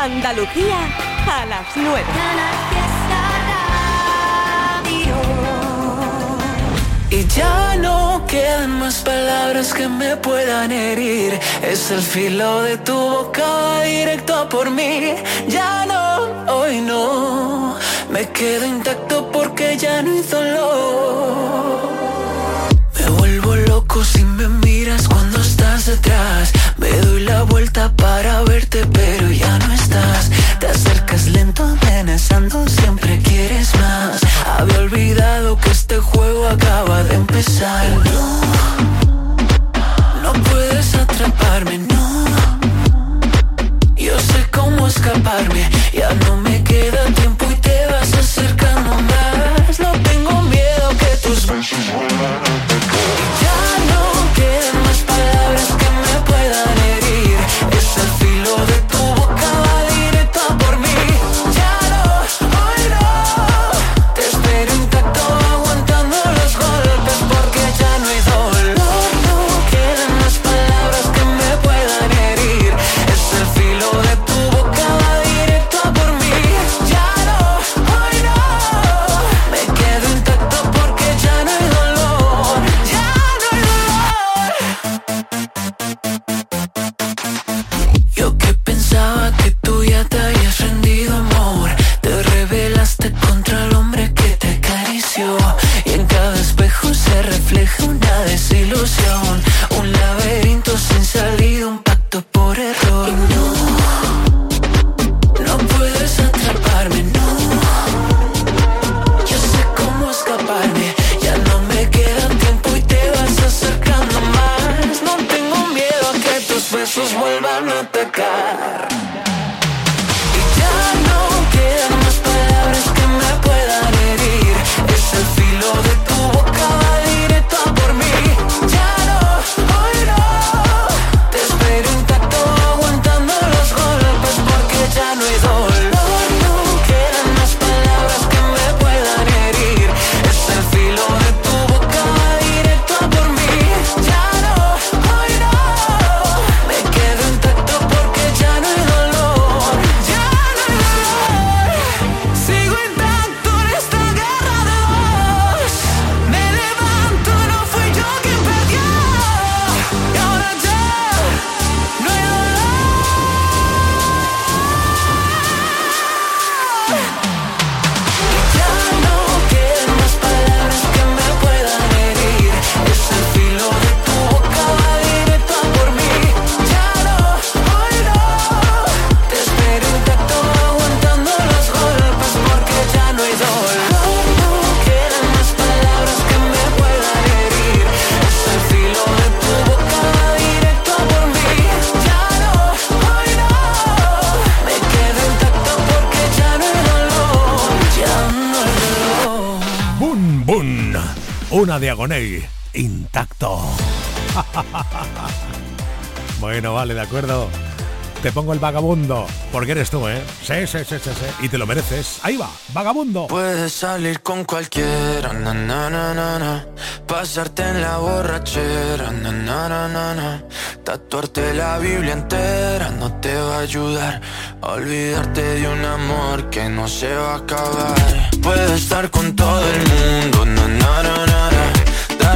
Andalucía a las 9. Y ya no quedan más palabras que me puedan herir. Es el filo de tu boca directo por mí. Ya no, hoy no. Me quedo intacto porque ya no hay dolor. Me vuelvo loco si me miras cuando Me doy la vuelta para verte, pero ya no estás. Te acercas lento, amenazando, siempre quieres más. Había olvidado que este juego acaba de empezar. No, no puedes atraparme, no. Yo sé cómo escaparme, ya no me queda tiempo y te vas acercando más. No tengo miedo que tus besos. Ya no quedan Una diagonal intacto. bueno, vale, de acuerdo. Te pongo el vagabundo, porque eres tú, ¿eh? Sí, sí, sí, sí, sí. Y te lo mereces. Ahí va, vagabundo. Puedes salir con cualquiera, pasarte en la borrachera, tatuarte la Biblia entera no te va a ayudar olvidarte de un amor que no se va a acabar. Puedes estar con todo el mundo.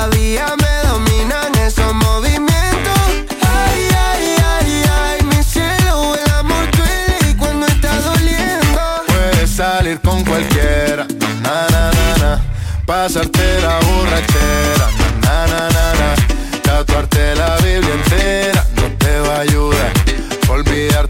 Todavía me dominan esos movimientos. Ay, ay, ay, ay, mi cielo, el amor duele y cuando está doliendo. Puedes salir con cualquiera, na na na na, pasarte la borrachera, na na na na, tatuarte la Biblia entera no te va a ayudar, olvidarte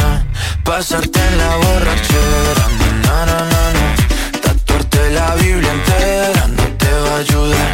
Pasarte en la borrachera, na, na, na, na, Tatuarte la Biblia entera no te va a ayudar.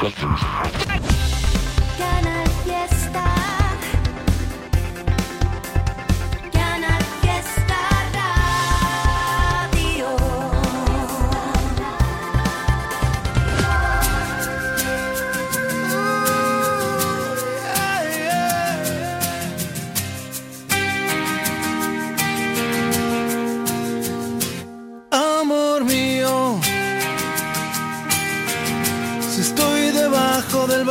Thank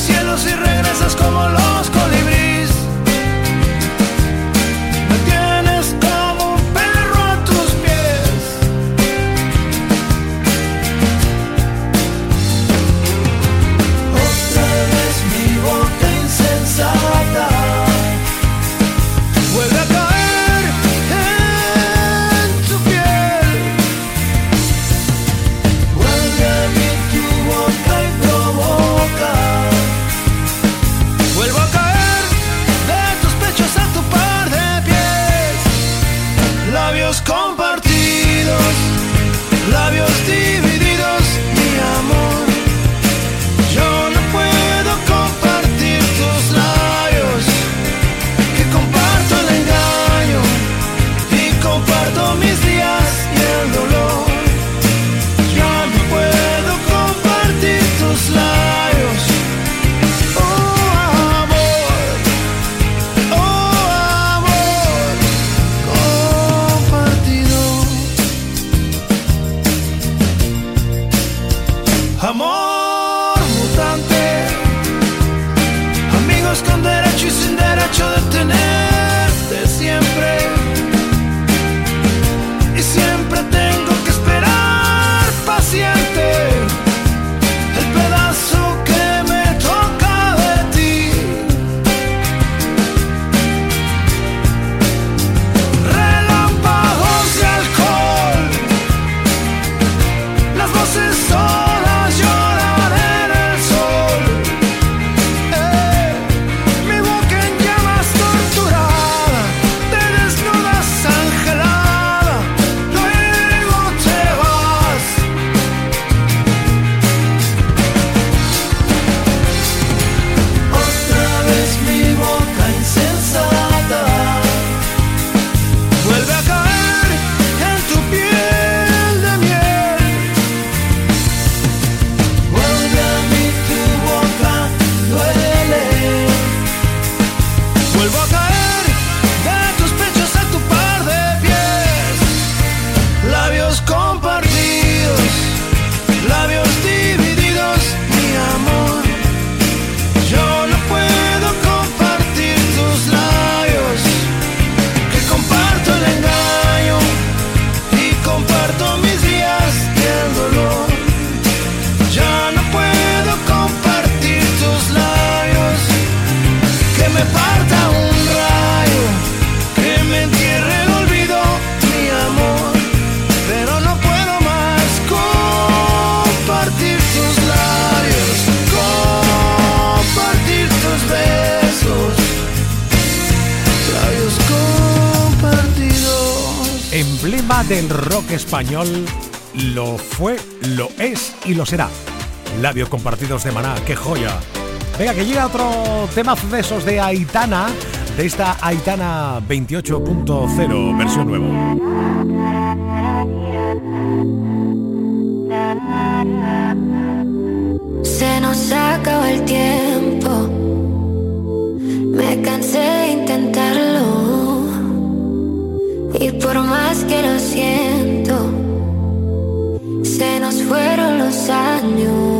cielos y regresas como los Hamon del rock español lo fue, lo es y lo será. Labios compartidos de Maná, qué joya. Venga, que llega otro tema de esos de Aitana, de esta Aitana 28.0, versión nuevo. Se nos acaba el tiempo. Me cansé de intentarlo. Y por más que lo siento, se nos fueron los años.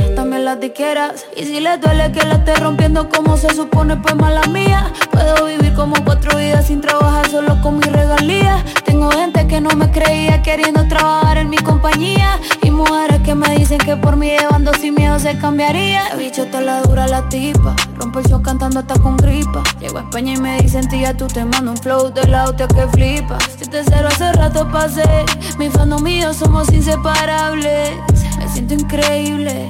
También las disqueras. Y si le duele que la esté rompiendo como se supone, pues mala mía. Puedo vivir como cuatro vidas sin trabajar solo con mi regalía. Tengo gente que no me creía queriendo trabajar en mi compañía. Y mujeres que me dicen que por mí llevando sin miedo se cambiaría. El bicho te la dura la tipa. Rompo el show cantando hasta con gripa. Llego a España y me dicen, tía, tú te mando un flow de la auto que flipa. Si te cero hace rato pasé. Mi fandom mío somos inseparables. Me siento increíble,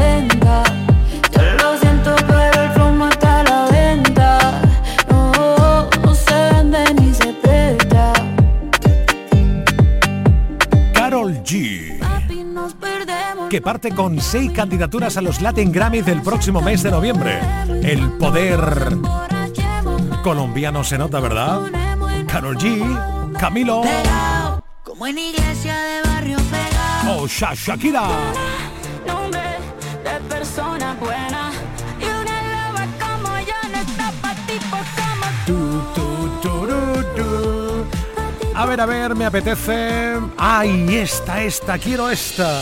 Que parte con seis candidaturas a los Latin Grammy del próximo mes de noviembre. El poder colombiano se nota, ¿verdad? Carol G, Camilo Como en iglesia de barrio pegado. o Sha- Shakira. Nombre de persona buena. Y una loba como yo no está pa' tipos como tu. A ver, a ver, me apetece. ¡Ay, esta, esta! ¡Quiero esta!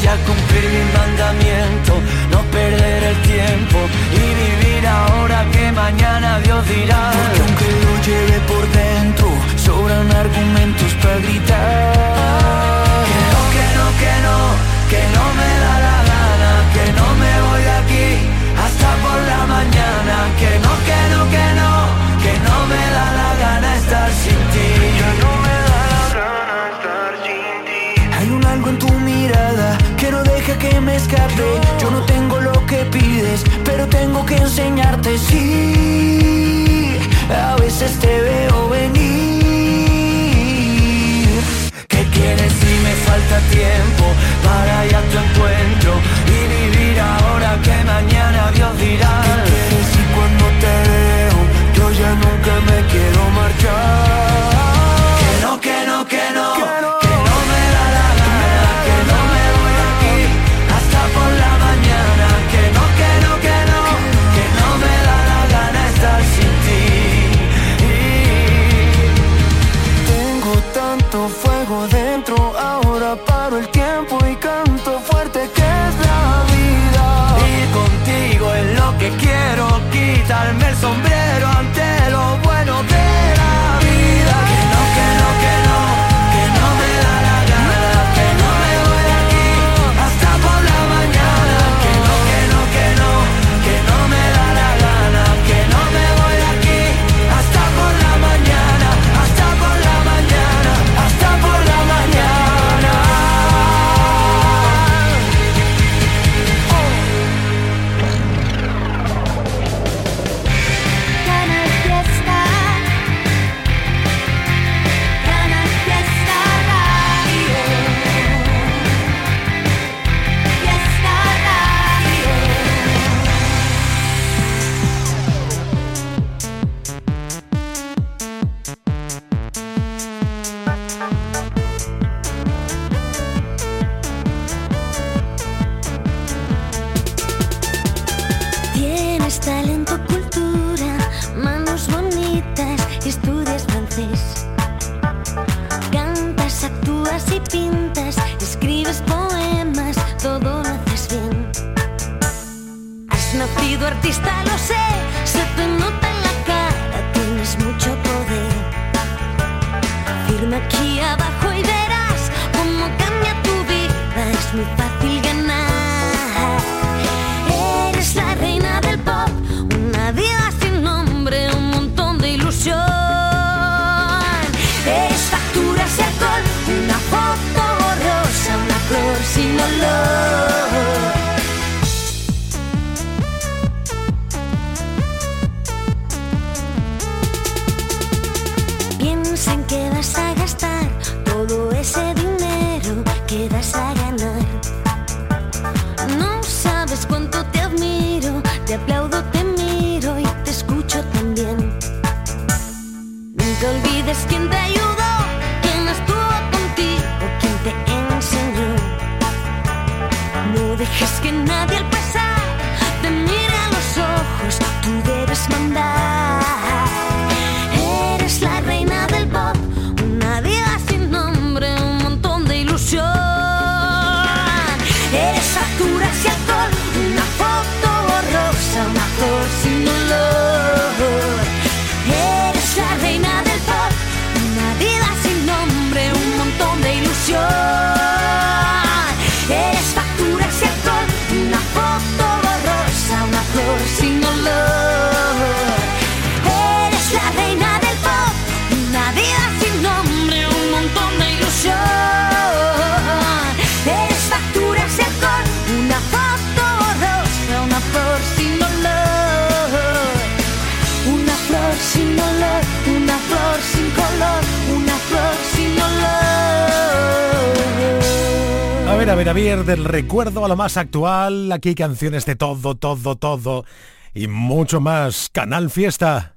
Voy a cumplir mi mandamiento, no perder el tiempo y vivir ahora que mañana Dios dirá. porque aunque lo lleve por dentro, sobran argumentos para gritar. Que no, que no, que no, que no me da la gana, que no me voy de aquí hasta por la mañana. Que no, que no, que no, que no me da la gana estar sin ti. Que me escape. Yo no tengo lo que pides, pero tengo que enseñarte. Sí, a veces te veo venir. ¿Qué quieres si me falta tiempo para ir a tu encuentro y vivir ahora que mañana Dios dirá? quieres y cuando te veo, yo ya nunca me quiero marchar. A ver, a ver, del recuerdo a lo más actual, aquí canciones de todo, todo, todo y mucho más. Canal Fiesta.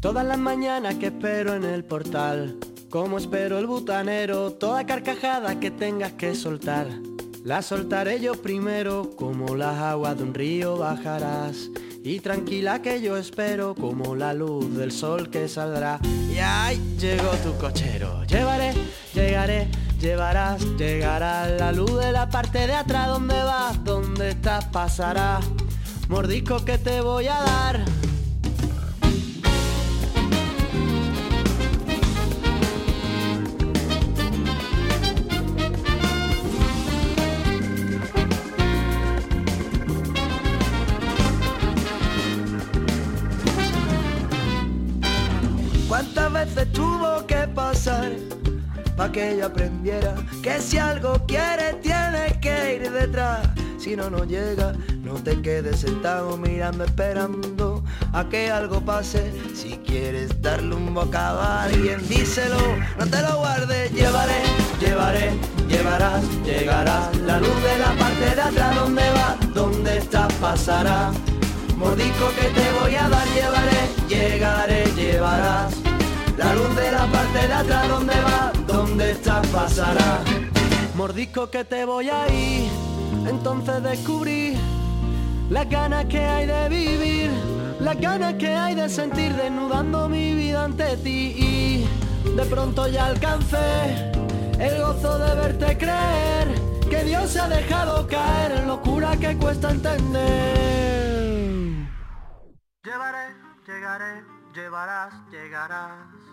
Todas las mañanas que espero en el portal, como espero el butanero, toda carcajada que tengas que soltar. La soltaré yo primero, como las aguas de un río bajarás y tranquila que yo espero como la luz del sol que saldrá. Y ahí llegó tu cochero. Llevaré, llegaré, llevarás, llegará la luz de la parte de atrás. ¿Dónde vas? ¿Dónde estás? Pasará. Mordisco que te voy a dar. Para que ella aprendiera que si algo quiere tienes que ir detrás. Si no, no llega, no te quedes sentado mirando, esperando a que algo pase. Si quieres darle un bocado a alguien, díselo, no te lo guardes. Llevaré, llevaré, llevarás, llegarás. La luz de la parte de atrás, ¿dónde va? ¿Dónde estás? Pasará. Mordisco que te voy a dar, llevaré, llegaré, llevarás. La luz de la parte de atrás, ¿dónde va? ¿Dónde estás? Pasará. Mordisco que te voy a ir. Entonces descubrí las ganas que hay de vivir, las ganas que hay de sentir desnudando mi vida ante ti. Y de pronto ya alcancé el gozo de verte creer que Dios se ha dejado caer en locura que cuesta entender. Llevaré, llegaré, llevarás, llegarás.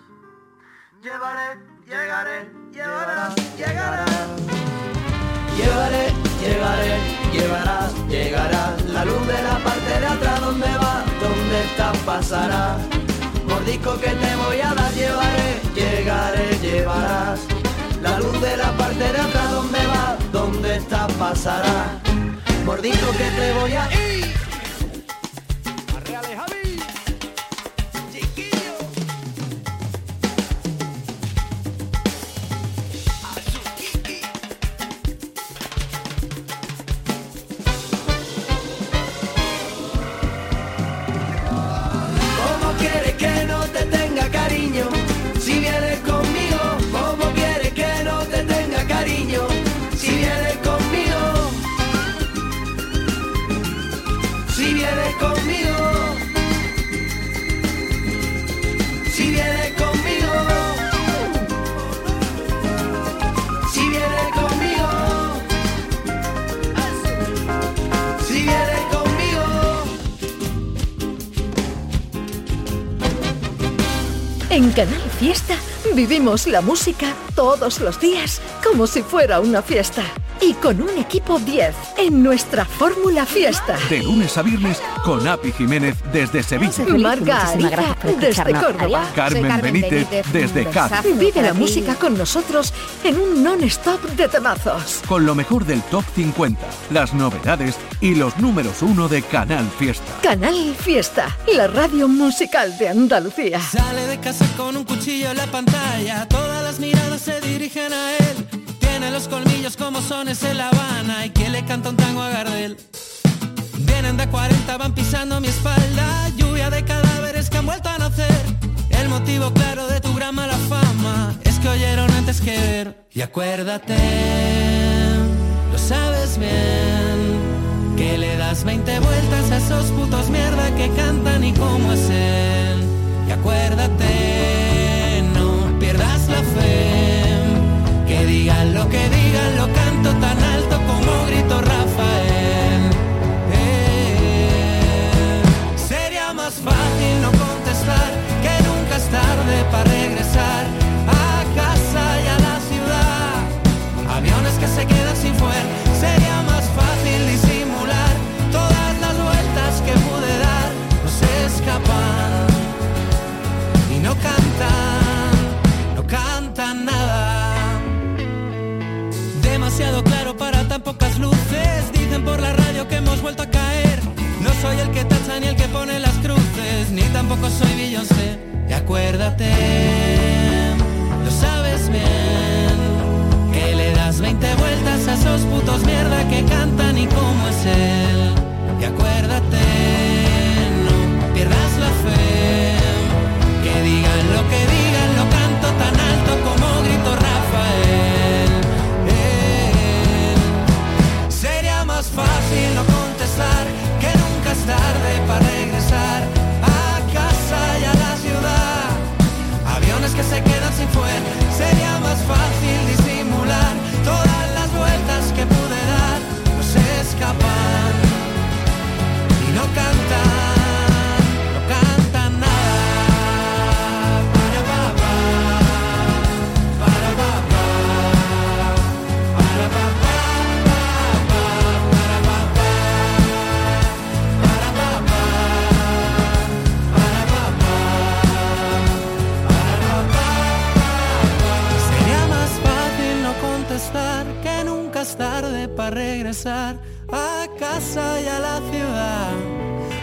Llevaré, llegaré, llevarás, llegarás. Llevaré, llevaré, llevarás, llegarás. La luz de la parte de atrás, ¿dónde va? ¿Dónde está? Pasará. Mordisco que te voy a dar, llevaré, llegaré, llevarás. La luz de la parte de atrás, ¿dónde va? ¿Dónde está? Pasará. Mordisco que te voy a ir. Canal Fiesta, Vivimos la música todos los días como si fuera una fiesta. Con un equipo 10 en nuestra Fórmula Fiesta. De lunes a viernes con Api Jiménez desde Sevilla. Marga desde Córdoba. Carmen, Benítez, desde Cádiz. Vive la música con nosotros en un non-stop de temazos. Con lo mejor del Top 50, las novedades y los números uno de Canal Fiesta. Canal Fiesta, la radio musical de Andalucía. Sale de casa con un cuchillo en la pantalla, todas las miradas se dirigen a él. Tiene los colmillos como sones en La Habana y que le canta un tango a Gardel. Vienen de 40, van pisando mi espalda, lluvia de cadáveres que han vuelto a nacer. El motivo claro de tu gran mala fama es que oyeron antes que ver. Y acuérdate, lo sabes bien, que le das 20 vueltas a esos putos mierda que cantan y cómo es él. Y acuérdate, no pierdas la fe, lo que digan, lo canto tan alto como grito Rafael. Eh, sería más fácil no contestar que nunca es tarde para regresar a casa y a la ciudad. Aviones que se quedan sin fuel. Sería soy el que tacha ni el que pone las cruces, ni tampoco soy Beyoncé. Y acuérdate, lo sabes bien, que le das 20 vueltas a esos putos mierda que cantan y cómo es él. Y acuérdate, no pierdas la fe, que digan lo que digan, lo canto tan alto como grito Rafael. Eh, Sería más fácil no tarde para regresar a casa y a la ciudad. Aviones que se quedan sin fuel. Sería más fácil disimular todas las vueltas que pude dar. No se escapan y no cantan, a casa y a la ciudad.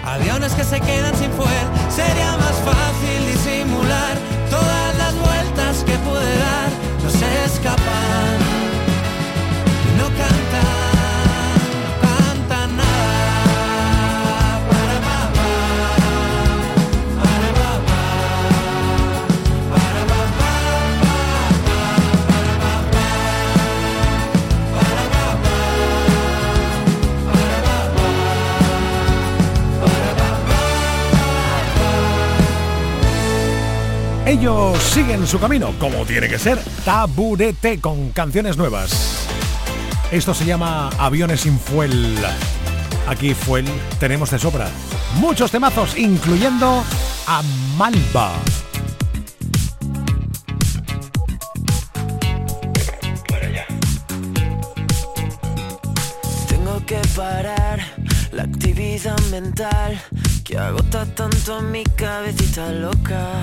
Aviones que se quedan sin fuel, sería más fácil disimular Siguen su camino, como tiene que ser, taburete con canciones nuevas. Esto se llama Aviones sin Fuel. Aquí Fuel tenemos de sobra. Muchos temazos, incluyendo a Malva. Tengo que parar la actividad mental que agota tanto a mi cabecita loca.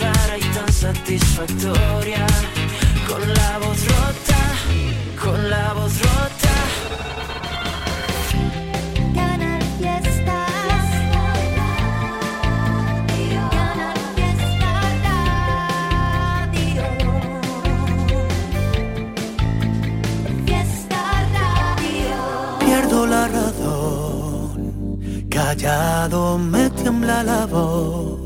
rara y tan satisfactoria. Con la voz rota, con la voz rota. Canal Fiesta. Canal Fiesta Radio. Fiesta Radio. Pierdo la razón, callado me tiembla la voz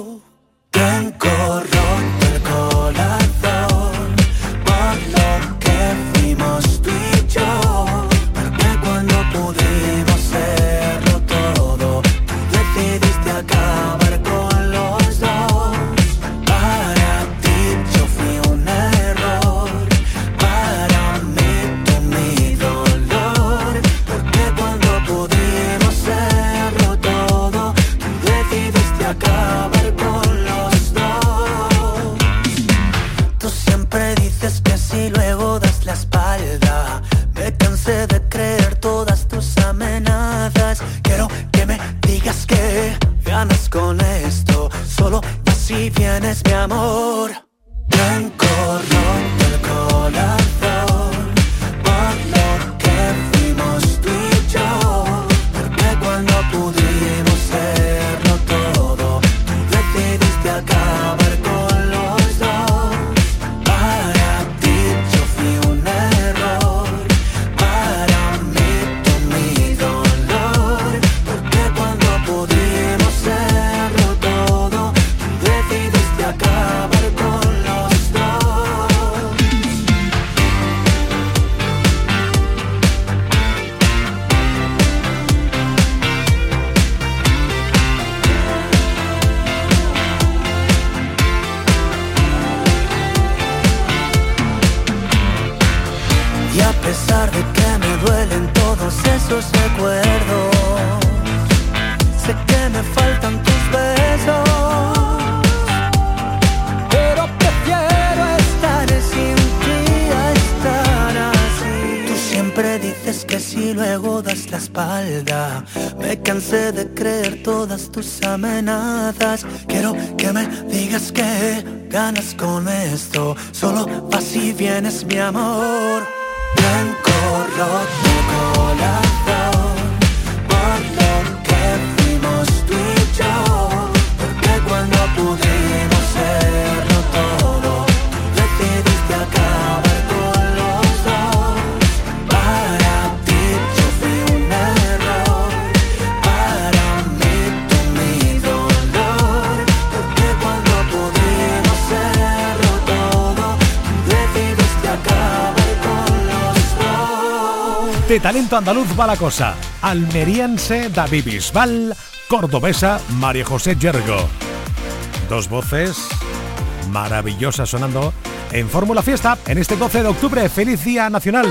amenazas. Quiero que me digas que ganas con esto. Solo vas y vienes, mi amor. Blanco, rojo. talento andaluz va la cosa. Almeriense David Bisbal, cordobesa María José Yergo. Dos voces maravillosas sonando en Fórmula Fiesta en este 12 de octubre. ¡Feliz Día Nacional!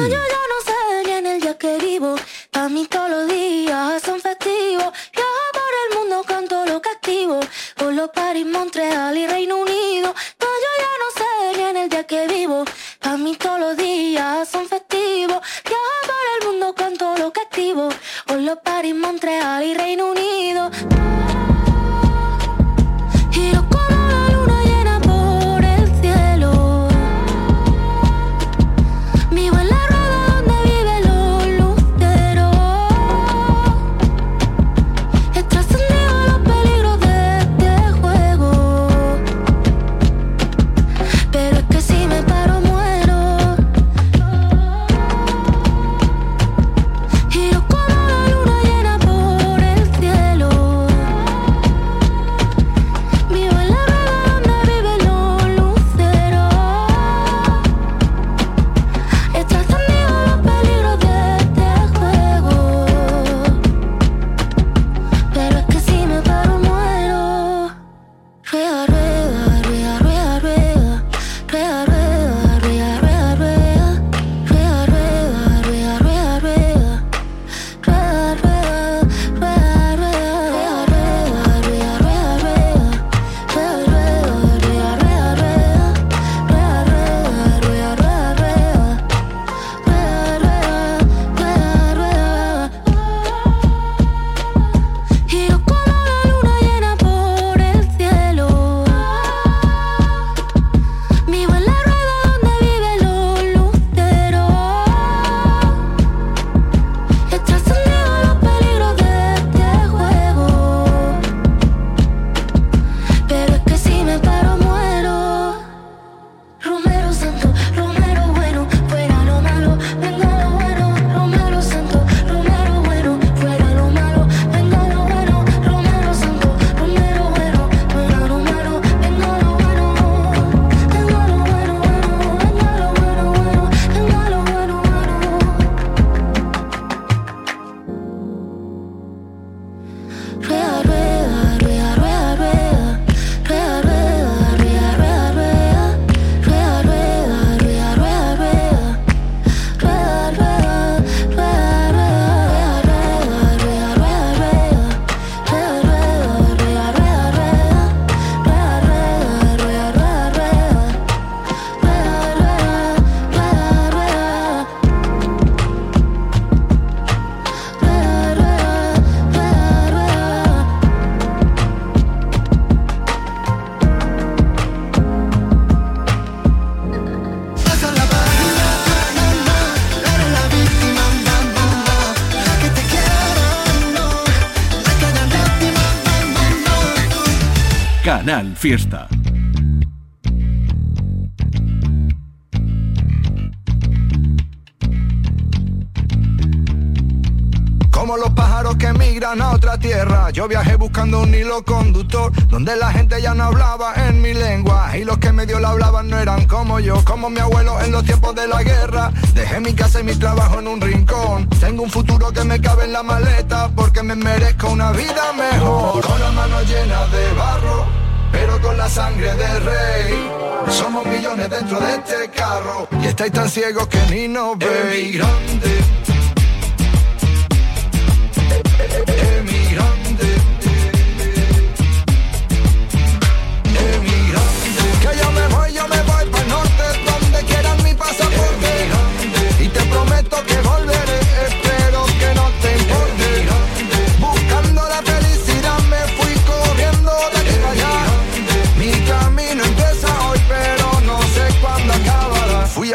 Fiesta. Como los pájaros que migran a otra tierra. Yo viajé buscando un hilo conductor Donde la gente ya no hablaba en mi lengua. Y los que medio la hablaban no eran como yo Como mi abuelo en los tiempos de la guerra. Dejé mi casa y mi trabajo en un rincón. Tengo un futuro que me cabe en la maleta Porque me merezco una vida mejor. Con las manos llenas de barro la sangre del rey. Somos millones dentro de este carro Y estáis tan ciegos que ni nos veis. Grande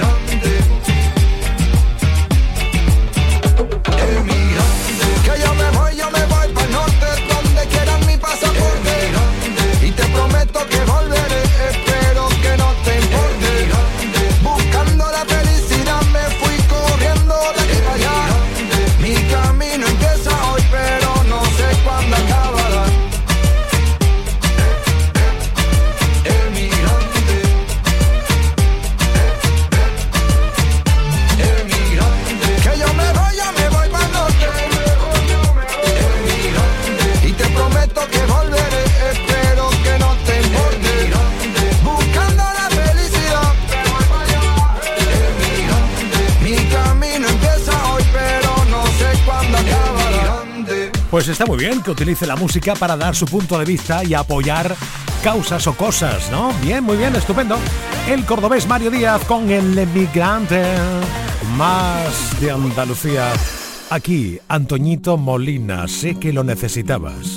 dónde voy. Pues está muy bien que utilice la música para dar su punto de vista y apoyar causas o cosas, ¿no? Bien, muy bien, estupendo. El cordobés Mario Díaz con el emigrante más de Andalucía. Aquí, Antoñito Molina, sé que lo necesitabas.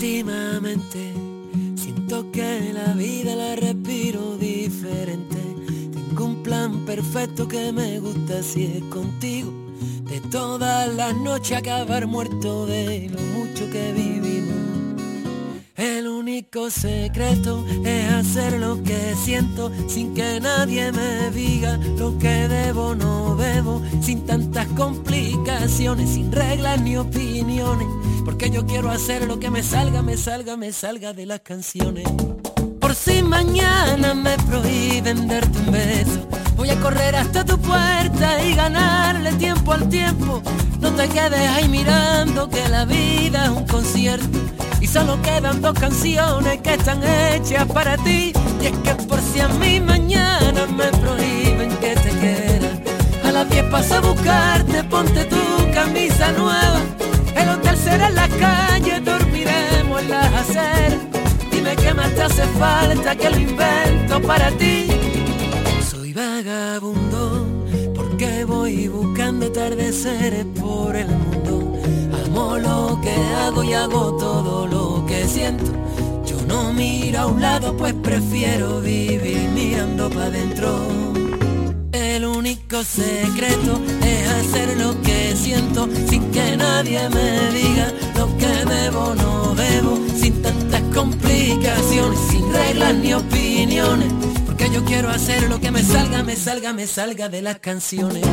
Tengo un plan perfecto que me gusta si es contigo de todas las noches acabar muerto de lo que vivimos. El único secreto es hacer lo que siento sin que nadie me diga lo que debo no debo, sin tantas complicaciones, sin reglas ni opiniones, porque yo quiero hacer lo que me salga, me salga, me salga de las canciones. Por si mañana me prohíben darte un beso Voy a correr hasta tu puerta y ganarle tiempo al tiempo. No te quedes ahí mirando que la vida es un concierto. Y solo quedan dos canciones que están hechas para ti. Y es que por si a mí mañana me prohíben que te quiera. A las 10 paso a buscarte, ponte tu camisa nueva. El hotel será en la calle, dormiremos en las aceras. Dime qué más te hace falta que lo invento para ti vagabundo, porque voy buscando atardeceres por el mundo. Amo lo que hago y hago todo lo que siento. Yo no miro a un lado, pues prefiero vivir mirando para adentro. El único secreto es hacer lo que siento sin que nadie me diga lo que debo no debo, sin tantas complicaciones, sin reglas ni opiniones que yo quiero hacer lo que me salga, me salga, me salga de las canciones.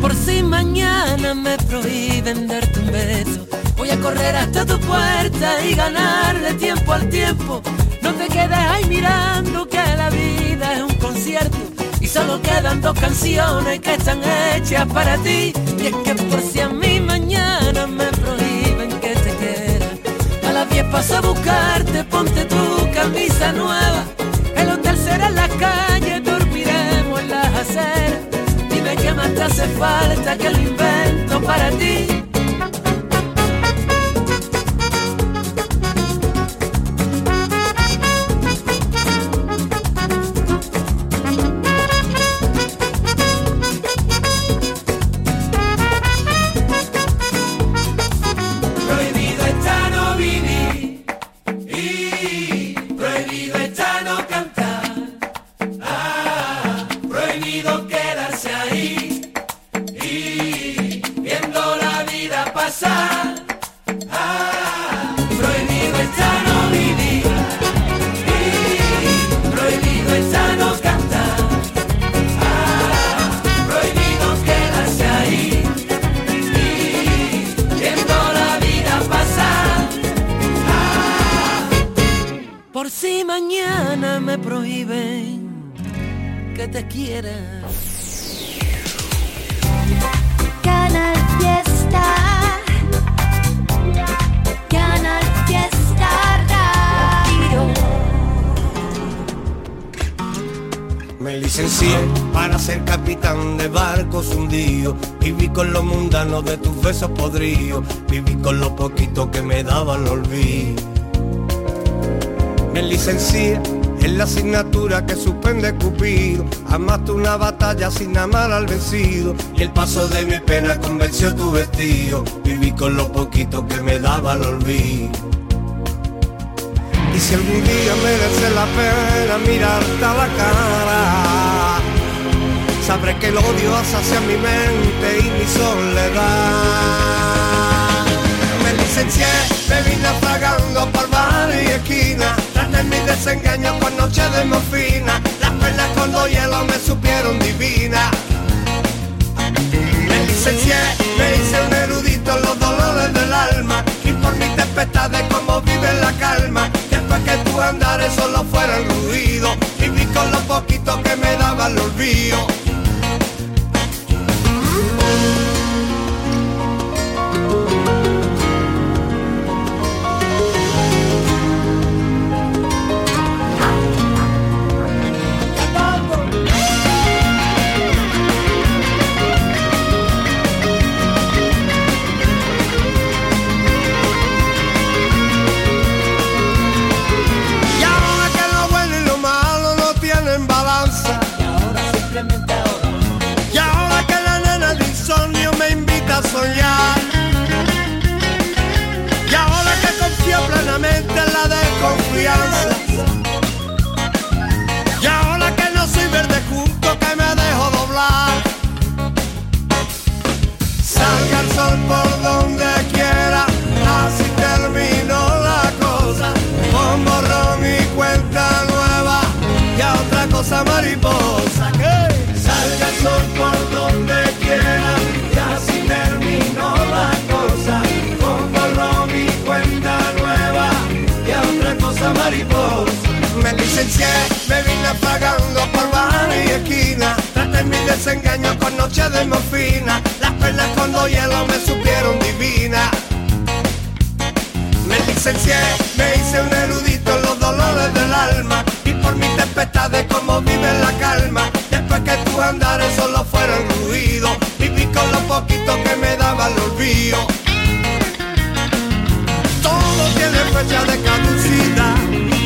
Por si mañana me prohíben darte un beso, voy a correr hasta tu puerta y ganarle tiempo al tiempo. No te quedes ahí mirando que la vida es un concierto y solo quedan dos canciones que están hechas para ti. Y es que por si a mí mañana me prohíben que te quiera, a las 10 paso a buscarte, ponte tu camisa nueva en la calle, dormiremos en las aceras. Dime qué más te hace falta que lo invento para ti. Viví con lo poquito que me daban el olvido. Me licencié en la asignatura que suspende Cupido. Amaste una batalla sin amar al vencido. Y el paso de mi pena convenció tu vestido. Viví con lo poquito que me daba el olvido. Y si algún día merece la pena mirarte a la cara, que el odio hacia mi mente y mi soledad. Me licencié, me vine naufragando por bar y esquina, tras de mi desengaño con noche de morfina, las penas con dos hielos me supieron divina. Me licencié, me hice un erudito en los dolores del alma y por mis tempestades como vive la calma. Después que tu andares solo fuera el ruido, viví con lo poquito que me daba el olvido. Y cosa mariposa. que Salga el sol por donde quiera, y así terminó la cosa. Con y cuenta nueva, y otra cosa mariposa. Me licencié, me vine apagando por bar y esquina. Traté mi desengaño con noche de morfina. Las perlas con dos hielos me supieron divina. Me licencié, me hice un Y por mis tempestades como vive la calma. Después que tus andares solo fueron ruido Viví con lo poquito que me daba el olvido. Todo tiene fecha de caducidad.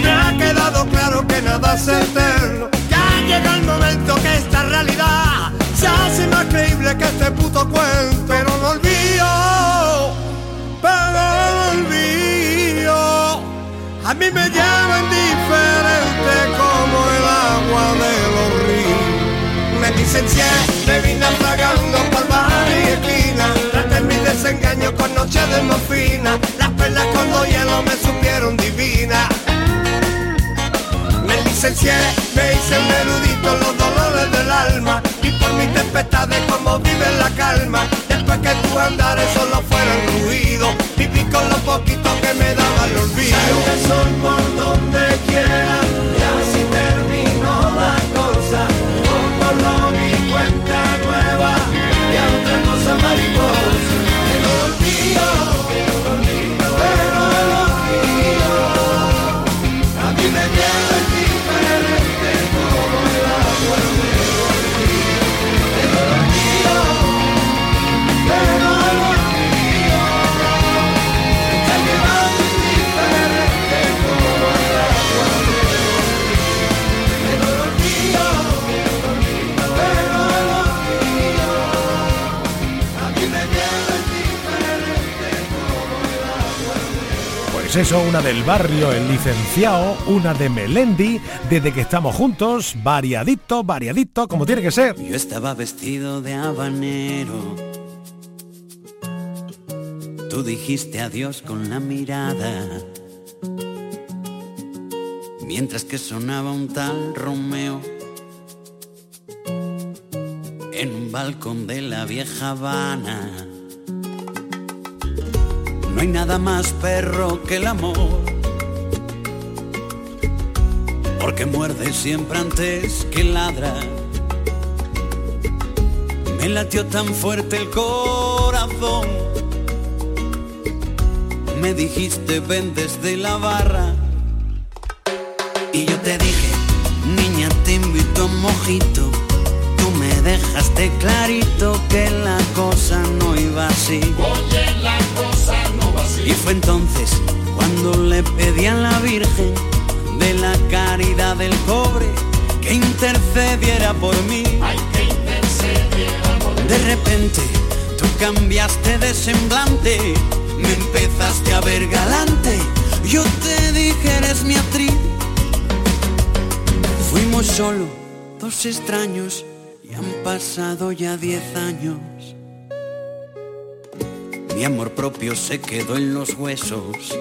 Me ha quedado claro que nada es eterno. Ya llega el momento que esta realidad Se hace más creíble que este puto cuento. Pero no olvido pero no olvido. A mí me lleva indiferente licencié, me vine tragando por bar y esquina. Traté mi desengaño con noche de morfina. Las perlas con dos hielos me supieron divina. Me licencié, me hice un erudito los dolores del alma Y por mis tempestades como vive la calma Después que tu andares solo fueron ruido Viví con lo poquito que me daba el olvido el sol por donde quiera cosa mariposa Pues eso, una del barrio El Licenciado, una de Melendi, desde que estamos juntos, variadito, variadito, como tiene que ser. Yo estaba vestido de habanero. Tú dijiste adiós con la mirada. Mientras que sonaba un tal Romeo en un balcón de la vieja Habana. No hay nada más perro que el amor, porque muerde siempre antes que ladra. Me latió tan fuerte el corazón. Me dijiste ven desde la barra. Y yo te dije, niña te invito a mojito. Tú me dejaste clarito que la cosa no iba así. Oye, la cosa. Y fue entonces cuando le pedí a la Virgen de la caridad del cobre que intercediera por mí. Ay, que intercediera por mí. De repente tú cambiaste de semblante, me empezaste a ver galante. Yo te dije eres mi actriz. Fuimos solo dos extraños y han pasado ya diez años. Mi amor propio se quedó en los huesos.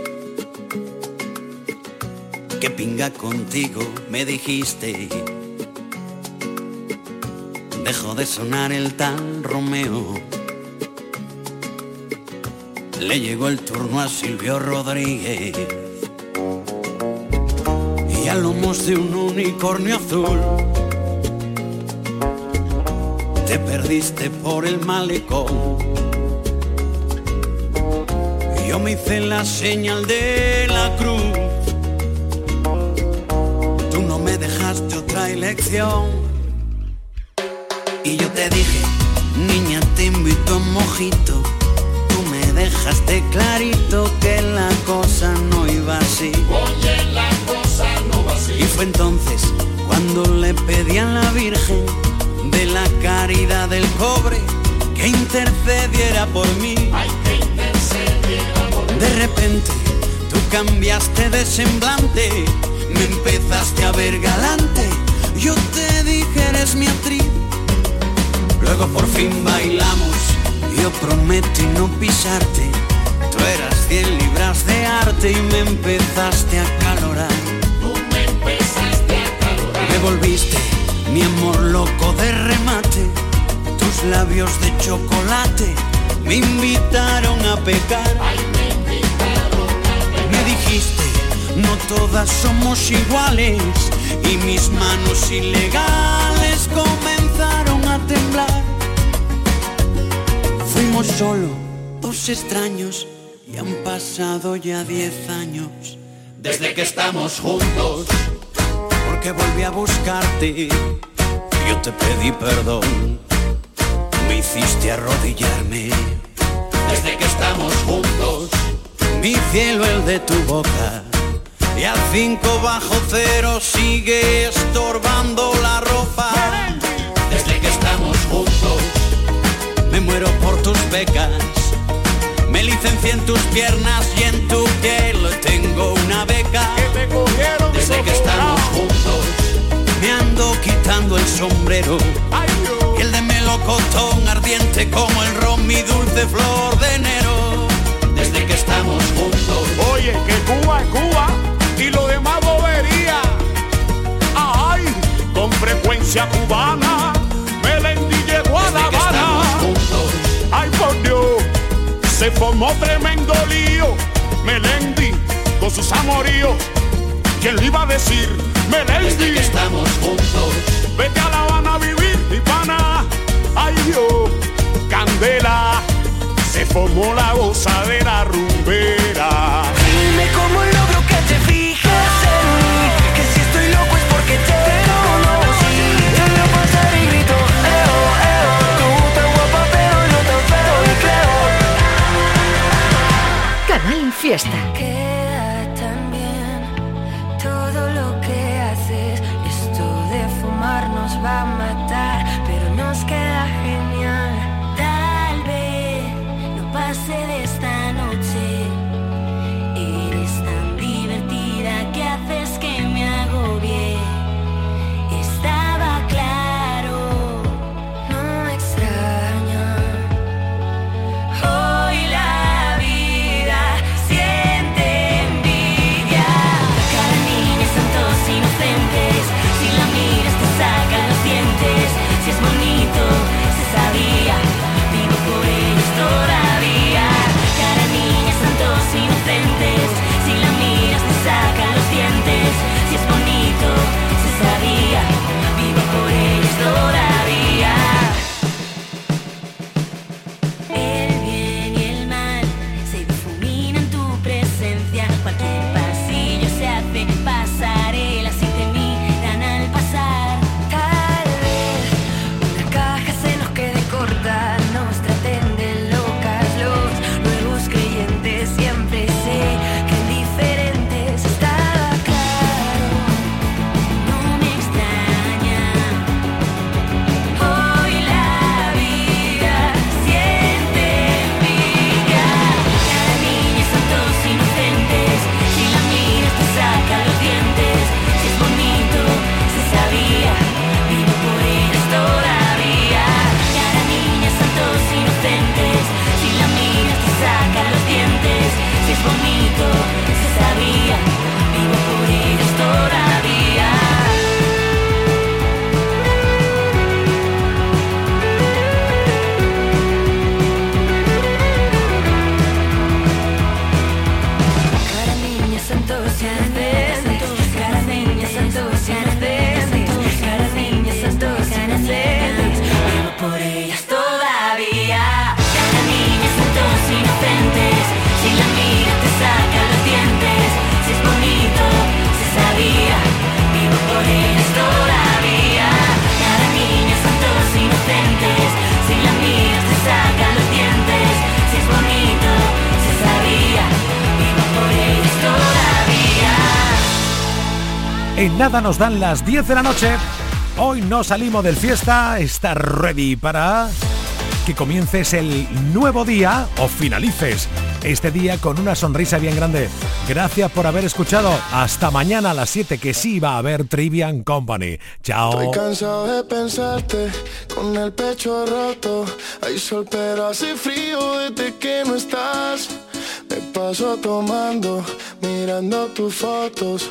Que pinga contigo, me dijiste. Dejó de sonar el tal Romeo. Le llegó el turno a Silvio Rodríguez. Y a lomos de un unicornio azul. Te perdiste por el malecón. Yo me hice la señal de la cruz. Tú no me dejaste otra elección. Y yo te dije, niña, te invito a un mojito. Tú me dejaste clarito que la cosa no iba así. Oye, la cosa no va así. Y fue entonces cuando le pedí a la Virgen de la caridad del cobre que intercediera por mí. Ay, De repente tú cambiaste de semblante, me empezaste a ver galante. Yo te dije eres mi actriz. Luego por fin bailamos, yo prometí no pisarte. Tú eras 100 libras de arte y me empezaste a calorar. Tú me empezaste a calorar. Me volviste mi amor loco de remate. Tus labios de chocolate me invitaron a pecar. No todas somos iguales. Y mis manos ilegales comenzaron a temblar. Fuimos solo dos extraños y han pasado ya diez años desde que estamos juntos. Porque volví a buscarte, yo te pedí perdón, me hiciste arrodillarme. Desde que estamos juntos, mi cielo el de tu boca. Y a cinco bajo cero sigue estorbando la ropa. Desde que estamos juntos, me muero por tus becas. Me licencié en tus piernas y en tu piel tengo una beca. Desde que estamos juntos, me ando quitando el sombrero. Y el de melocotón ardiente como el ron, mi dulce flor de enero. Desde que estamos juntos, Oye, que Cuba Cuba frecuencia cubana, Melendi llegó a La Habana. Ay, por Dios, se formó tremendo lío. Melendi con sus amoríos. ¿Quién le iba a decir? desde que Melendi, estamos juntos. vete a La Habana a vivir, mi pana. Ay, Dios, candela, se formó la gozadera rumbera. Fiesta. Nada nos dan las 10 de la noche. Hoy no salimos del fiesta. ¿Estás ready para que comiences el nuevo día o finalices este día con una sonrisa bien grande? Gracias por haber escuchado. Hasta mañana a las 7 que sí va a haber Trivian Company. Chao. Estoy cansado de pensarte con el pecho roto. Hay sol pero hace frío desde que no estás. Me paso tomando, mirando tus fotos,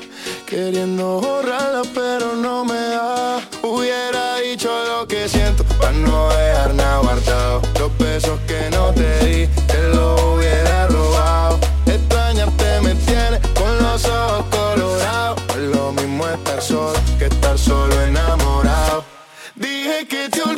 queriendo borrarlas pero no me da. Hubiera dicho lo que siento para no dejar nada guardado. Los besos que no te di, te lo hubiera robado. Extrañarte me tiene con los ojos colorados. No es lo mismo estar solo que estar solo enamorado. Dije que te olvidé,